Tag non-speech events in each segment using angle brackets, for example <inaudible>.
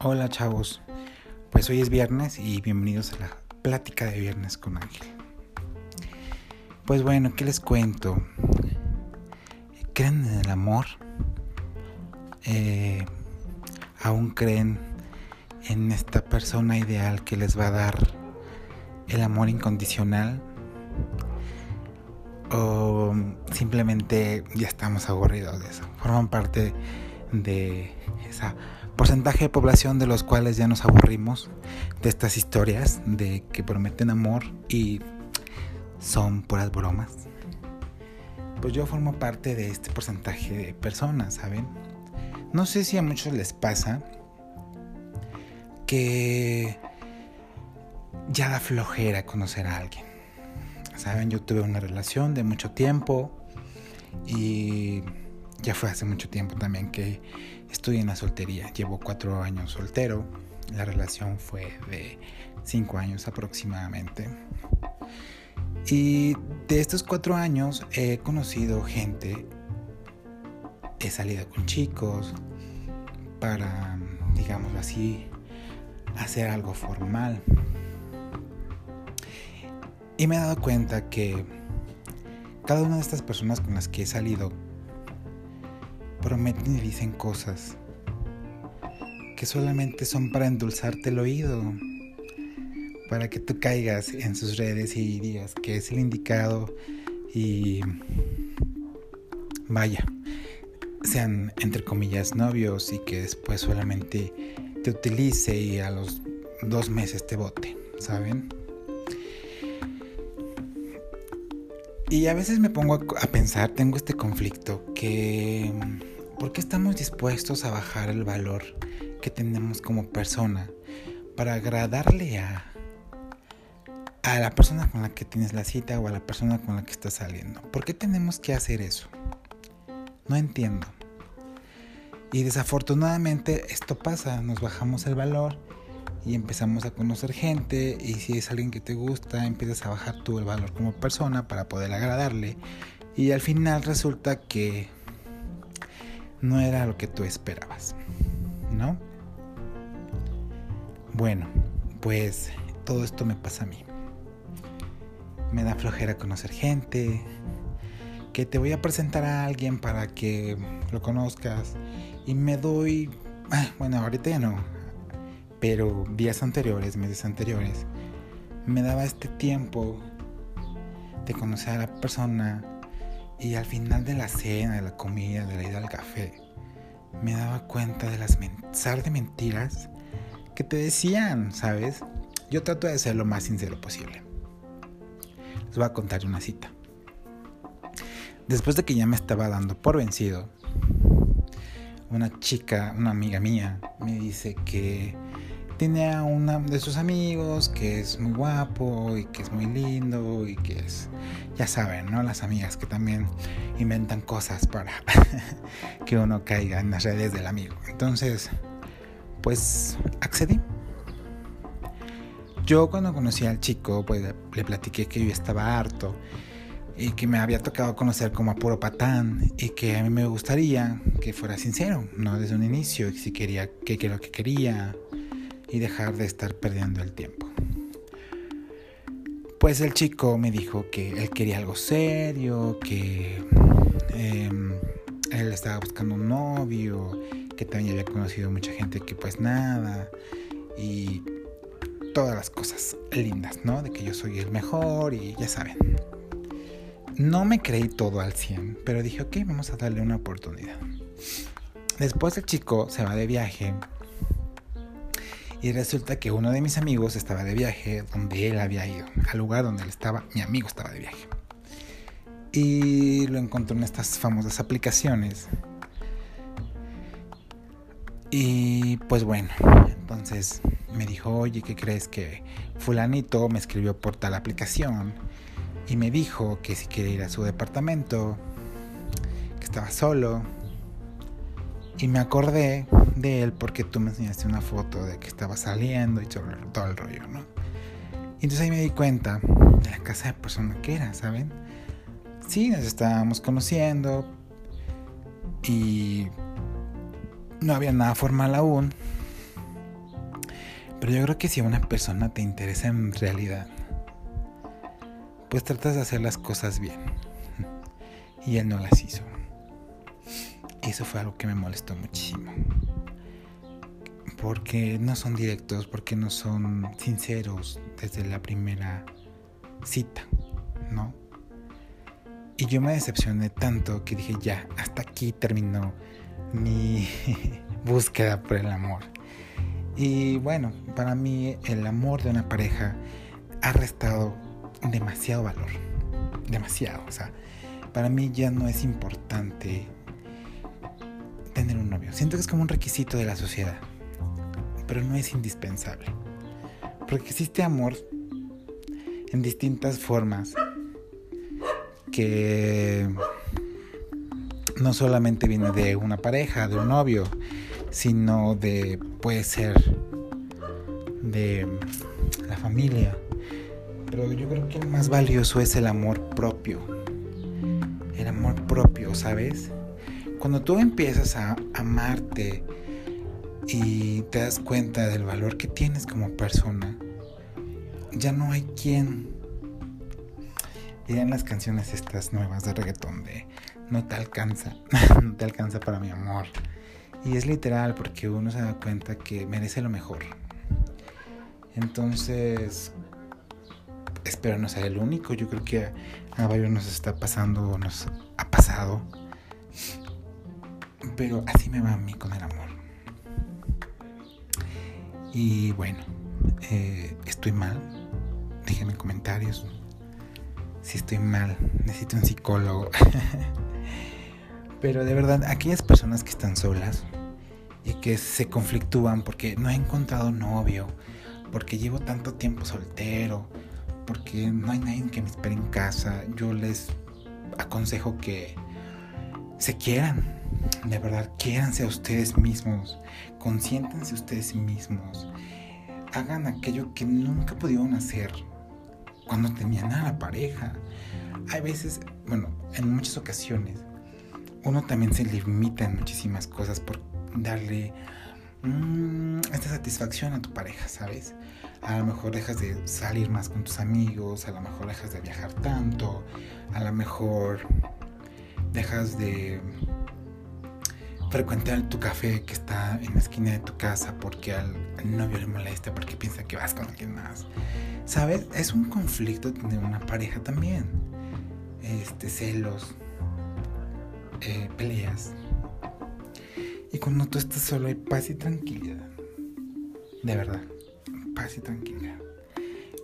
Hola chavos, pues hoy es viernes y bienvenidos a la plática de viernes con Ángel. Pues bueno, ¿qué les cuento? ¿Creen en el amor? Eh, ¿Aún creen en esta persona ideal que les va a dar el amor incondicional? ¿O simplemente ya estamos aburridos de eso? Forman parte de esa porcentaje de población de los cuales ya nos aburrimos de estas historias de que prometen amor y son puras bromas. Pues yo formo parte de este porcentaje de personas, ¿saben? No sé si a muchos les pasa que ya da flojera conocer a alguien. Saben, yo tuve una relación de mucho tiempo y ya fue hace mucho tiempo también que estoy en la soltería. Llevo cuatro años soltero. La relación fue de cinco años aproximadamente. Y de estos cuatro años he conocido gente, he salido con chicos para, digámoslo así, hacer algo formal. Y me he dado cuenta que cada una de estas personas con las que he salido prometen y dicen cosas que solamente son para endulzarte el oído, para que tú caigas en sus redes y digas que es el indicado y vaya, sean entre comillas novios y que después solamente te utilice y a los dos meses te bote, ¿saben? Y a veces me pongo a, pensar, tengo este conflicto, que ¿por qué estamos dispuestos a bajar el valor que tenemos como persona para agradarle a, a la persona con la que tienes la cita o a la persona con la que estás saliendo? ¿Por qué tenemos que hacer eso? No entiendo. Y desafortunadamente esto pasa, nos bajamos el valor y empezamos a conocer gente y si es alguien que te gusta empiezas a bajar el valor como persona para poder agradarle y al final resulta que no era lo que tú esperabas, ¿no? Bueno, pues todo esto me pasa a mí. Me da flojera conocer gente, que te voy a presentar a alguien para que lo conozcas y me doy, ah, bueno, ahorita ya no, pero días anteriores, meses anteriores, me daba este tiempo de conocer a la persona y al final de la cena, de la comida, de la ida al café, me daba cuenta de las de mentiras que te decían, ¿sabes? Yo trato de ser lo más sincero posible. Les voy a contar una cita. Después de que ya me estaba dando por vencido, una chica, una amiga mía, me dice que tiene a una de sus amigos que es muy guapo y que es muy lindo y que es, ya saben, ¿no? Las amigas que también inventan cosas para <laughs> que uno caiga en las redes del amigo. Entonces, pues accedí. Yo cuando conocí al chico, pues le platiqué que yo estaba harto y que me había tocado conocer como a puro patán y que a mí me gustaría que fuera sincero, ¿no? Desde un inicio, y si quería, que lo que quería, y dejar de estar perdiendo el tiempo. Pues el chico me dijo que él quería algo serio, que em, él estaba buscando un novio, que también había conocido mucha gente que pues nada, y todas las cosas lindas, ¿no? De que yo soy el mejor y ya saben. No me creí todo al 100, pero dije, ok, vamos a darle una oportunidad. Después el chico se va de viaje y resulta que uno de mis amigos estaba de viaje donde él había ido, al lugar donde él estaba, mi amigo estaba de viaje. Y lo encontró en estas famosas aplicaciones. Y pues bueno, entonces me dijo, oye, ¿qué crees que fulanito me escribió por tal aplicación? Y me dijo que si quiere ir a su departamento, que estaba solo. Y me acordé de él porque tú me enseñaste una foto de que estaba saliendo y todo el rollo, ¿no? Y entonces ahí me di cuenta de la casa de persona que era, ¿saben? Sí, nos estábamos conociendo y no había nada formal aún, Pero yo creo que si una persona te interesa en realidad, pues tratas de hacer las cosas bien. <laughs> Y él no las hizo. Y eso fue algo que me molestó muchísimo. Porque no son directos, porque no son sinceros desde la primera cita, ¿no? Y yo me decepcioné tanto que dije, ya, hasta aquí terminó mi <laughs> búsqueda por el amor. Y bueno, para mí el amor de una pareja ha restado demasiado valor. Demasiado. O sea, para mí ya no es importante. Siento que es como un requisito de la sociedad. Pero no es indispensable. Porque existe amor en distintas formas que no solamente viene de una pareja, de un novio, sino de, puede ser de la familia. Pero yo creo que el más valioso es el amor propio. El amor propio, ¿sabes? Cuando tú empiezas a amarte y te das cuenta del valor que tienes como persona, ya no hay quien dirían las canciones estas nuevas de reggaetón de no te alcanza, <laughs> no te alcanza para mi amor. Y es literal porque uno se da cuenta que merece lo mejor. Entonces, espero no ser el único. Yo creo que a varios nos está pasando nos ha pasado. Pero así me va a mí con el amor. Y bueno, eh, estoy mal. Déjenme comentarios. Si estoy mal, necesito un psicólogo. <laughs> Pero de verdad, aquellas personas que están solas y que se conflictúan porque no he encontrado novio, porque llevo tanto tiempo soltero, porque no hay nadie que me espere en casa, yo les aconsejo que se quieran, de verdad, quiéranse a ustedes mismos, consiéntense ustedes mismos, hagan aquello que nunca pudieron hacer cuando tenían a la pareja. Hay veces, bueno, en muchas ocasiones, uno también se limita en muchísimas cosas por darle mm, esta satisfacción a tu pareja, ¿sabes? A lo mejor dejas de salir más con tus amigos, a lo mejor dejas de viajar tanto, a lo mejor dejas de frecuentar tu café que está en la esquina de tu casa porque al, novio le molesta, porque piensa que vas con alguien más. ¿Sabes? Es un conflicto tener una pareja también. Este, celos, eh, peleas. Y cuando tú estás solo hay paz y tranquilidad. De verdad, paz y tranquilidad.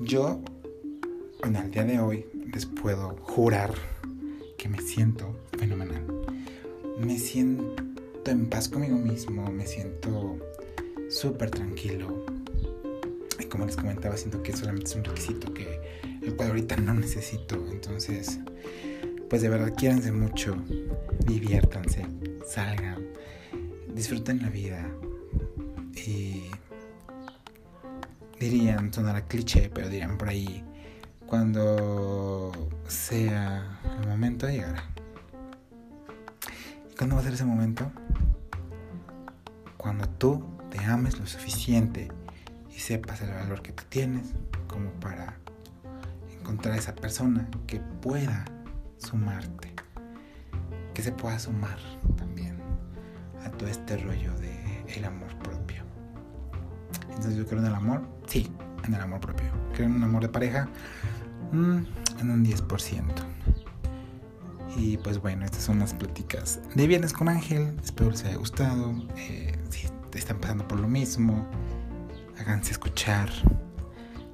Yo, en el día de hoy, les puedo jurar que me siento. Me siento en paz conmigo mismo, me siento súper tranquilo. Y como les comentaba, siento que solamente es un requisito que el cual ahorita no necesito. Entonces, pues de verdad quiéranse mucho, diviértanse, salgan, disfruten la vida y dirían, sonará cliché, pero dirían por ahí, cuando sea el momento llegará. ¿Y cuándo va a ser ese momento? Cuando tú te ames lo suficiente y sepas el valor que tú tienes como para encontrar esa persona que pueda sumarte, que se pueda sumar también a todo este rollo de el amor propio. Entonces yo creo en el amor, sí, en el amor propio. Creo en un amor de pareja, mm, en un 10%. Y pues bueno, estas son las pláticas de Viernes con Ángel. Espero les haya gustado. Eh, si están pasando por lo mismo, háganse escuchar.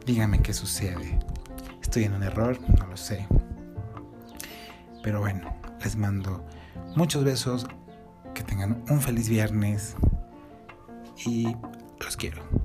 Díganme qué sucede. Estoy en un error, no lo sé. Pero bueno, les mando muchos besos, que tengan un feliz viernes y los quiero.